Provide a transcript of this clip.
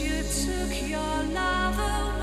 you took your love away